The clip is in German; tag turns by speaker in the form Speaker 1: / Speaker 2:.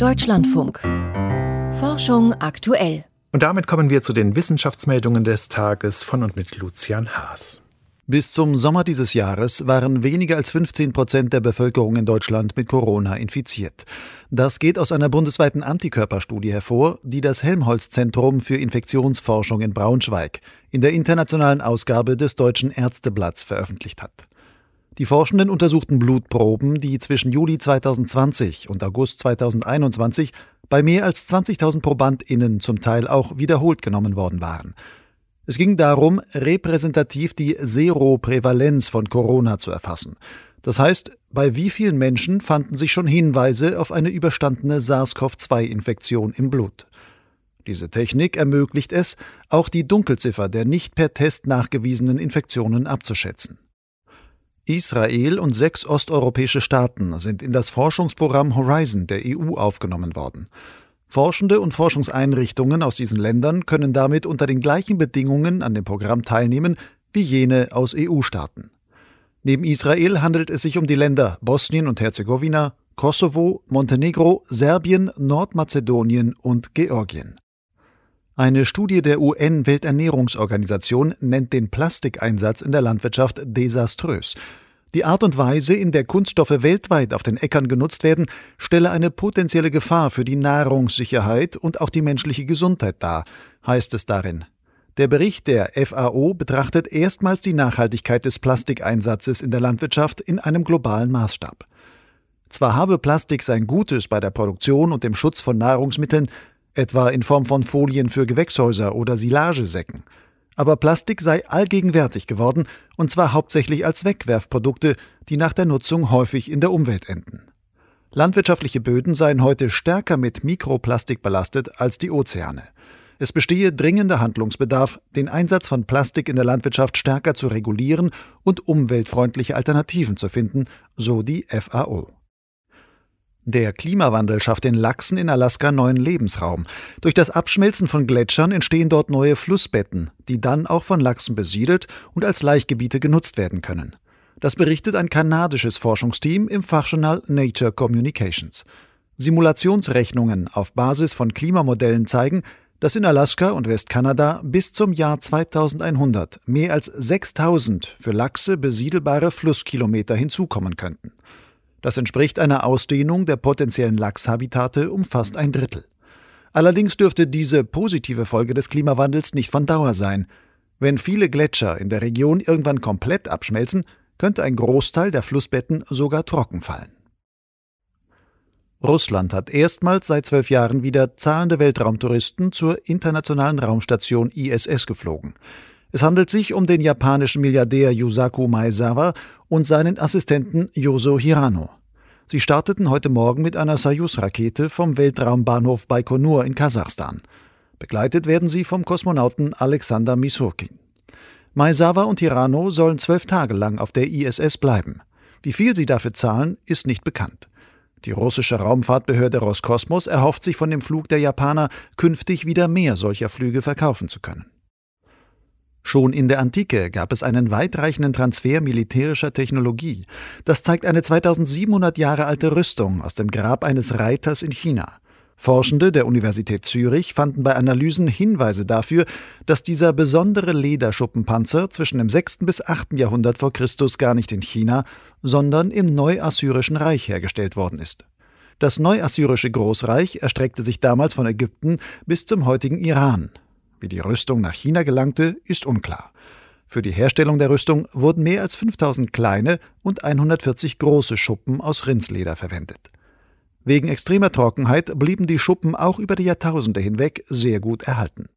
Speaker 1: Deutschlandfunk. Forschung aktuell.
Speaker 2: Und damit kommen wir zu den Wissenschaftsmeldungen des Tages von und mit Lucian Haas.
Speaker 3: Bis zum Sommer dieses Jahres waren weniger als 15 Prozent der Bevölkerung in Deutschland mit Corona infiziert. Das geht aus einer bundesweiten Antikörperstudie hervor, die das Helmholtz-Zentrum für Infektionsforschung in Braunschweig in der internationalen Ausgabe des Deutschen Ärzteblatts veröffentlicht hat. Die Forschenden untersuchten Blutproben, die zwischen Juli 2020 und August 2021 bei mehr als 20.000 ProbandInnen zum Teil auch wiederholt genommen worden waren. Es ging darum, repräsentativ die Seroprävalenz von Corona zu erfassen. Das heißt, bei wie vielen Menschen fanden sich schon Hinweise auf eine überstandene SARS-CoV-2-Infektion im Blut? Diese Technik ermöglicht es, auch die Dunkelziffer der nicht per Test nachgewiesenen Infektionen abzuschätzen. Israel und sechs osteuropäische Staaten sind in das Forschungsprogramm Horizon der EU aufgenommen worden. Forschende und Forschungseinrichtungen aus diesen Ländern können damit unter den gleichen Bedingungen an dem Programm teilnehmen wie jene aus EU-Staaten. Neben Israel handelt es sich um die Länder Bosnien und Herzegowina, Kosovo, Montenegro, Serbien, Nordmazedonien und Georgien. Eine Studie der UN-Welternährungsorganisation nennt den Plastikeinsatz in der Landwirtschaft desaströs. Die Art und Weise, in der Kunststoffe weltweit auf den Äckern genutzt werden, stelle eine potenzielle Gefahr für die Nahrungssicherheit und auch die menschliche Gesundheit dar, heißt es darin. Der Bericht der FAO betrachtet erstmals die Nachhaltigkeit des Plastikeinsatzes in der Landwirtschaft in einem globalen Maßstab. Zwar habe Plastik sein Gutes bei der Produktion und dem Schutz von Nahrungsmitteln, etwa in Form von Folien für Gewächshäuser oder Silagesäcken, aber Plastik sei allgegenwärtig geworden, und zwar hauptsächlich als Wegwerfprodukte, die nach der Nutzung häufig in der Umwelt enden. Landwirtschaftliche Böden seien heute stärker mit Mikroplastik belastet als die Ozeane. Es bestehe dringender Handlungsbedarf, den Einsatz von Plastik in der Landwirtschaft stärker zu regulieren und umweltfreundliche Alternativen zu finden, so die FAO. Der Klimawandel schafft den Lachsen in Alaska neuen Lebensraum. Durch das Abschmelzen von Gletschern entstehen dort neue Flussbetten, die dann auch von Lachsen besiedelt und als Laichgebiete genutzt werden können. Das berichtet ein kanadisches Forschungsteam im Fachjournal Nature Communications. Simulationsrechnungen auf Basis von Klimamodellen zeigen, dass in Alaska und Westkanada bis zum Jahr 2100 mehr als 6000 für Lachse besiedelbare Flusskilometer hinzukommen könnten. Das entspricht einer Ausdehnung der potenziellen Lachshabitate um fast ein Drittel. Allerdings dürfte diese positive Folge des Klimawandels nicht von Dauer sein. Wenn viele Gletscher in der Region irgendwann komplett abschmelzen, könnte ein Großteil der Flussbetten sogar trocken fallen. Russland hat erstmals seit zwölf Jahren wieder zahlende Weltraumtouristen zur internationalen Raumstation ISS geflogen. Es handelt sich um den japanischen Milliardär Yusaku Maezawa und seinen Assistenten Yoso Hirano. Sie starteten heute Morgen mit einer Soyuz-Rakete vom Weltraumbahnhof Baikonur in Kasachstan. Begleitet werden sie vom Kosmonauten Alexander Misurkin. Maezawa und Hirano sollen zwölf Tage lang auf der ISS bleiben. Wie viel sie dafür zahlen, ist nicht bekannt. Die russische Raumfahrtbehörde Roskosmos erhofft sich von dem Flug der Japaner, künftig wieder mehr solcher Flüge verkaufen zu können. Schon in der Antike gab es einen weitreichenden Transfer militärischer Technologie. Das zeigt eine 2700 Jahre alte Rüstung aus dem Grab eines Reiters in China. Forschende der Universität Zürich fanden bei Analysen Hinweise dafür, dass dieser besondere Lederschuppenpanzer zwischen dem 6. bis 8. Jahrhundert vor Christus gar nicht in China, sondern im Neuassyrischen Reich hergestellt worden ist. Das Neuassyrische Großreich erstreckte sich damals von Ägypten bis zum heutigen Iran. Wie die Rüstung nach China gelangte, ist unklar. Für die Herstellung der Rüstung wurden mehr als 5000 kleine und 140 große Schuppen aus Rindsleder verwendet. Wegen extremer Trockenheit blieben die Schuppen auch über die Jahrtausende hinweg sehr gut erhalten.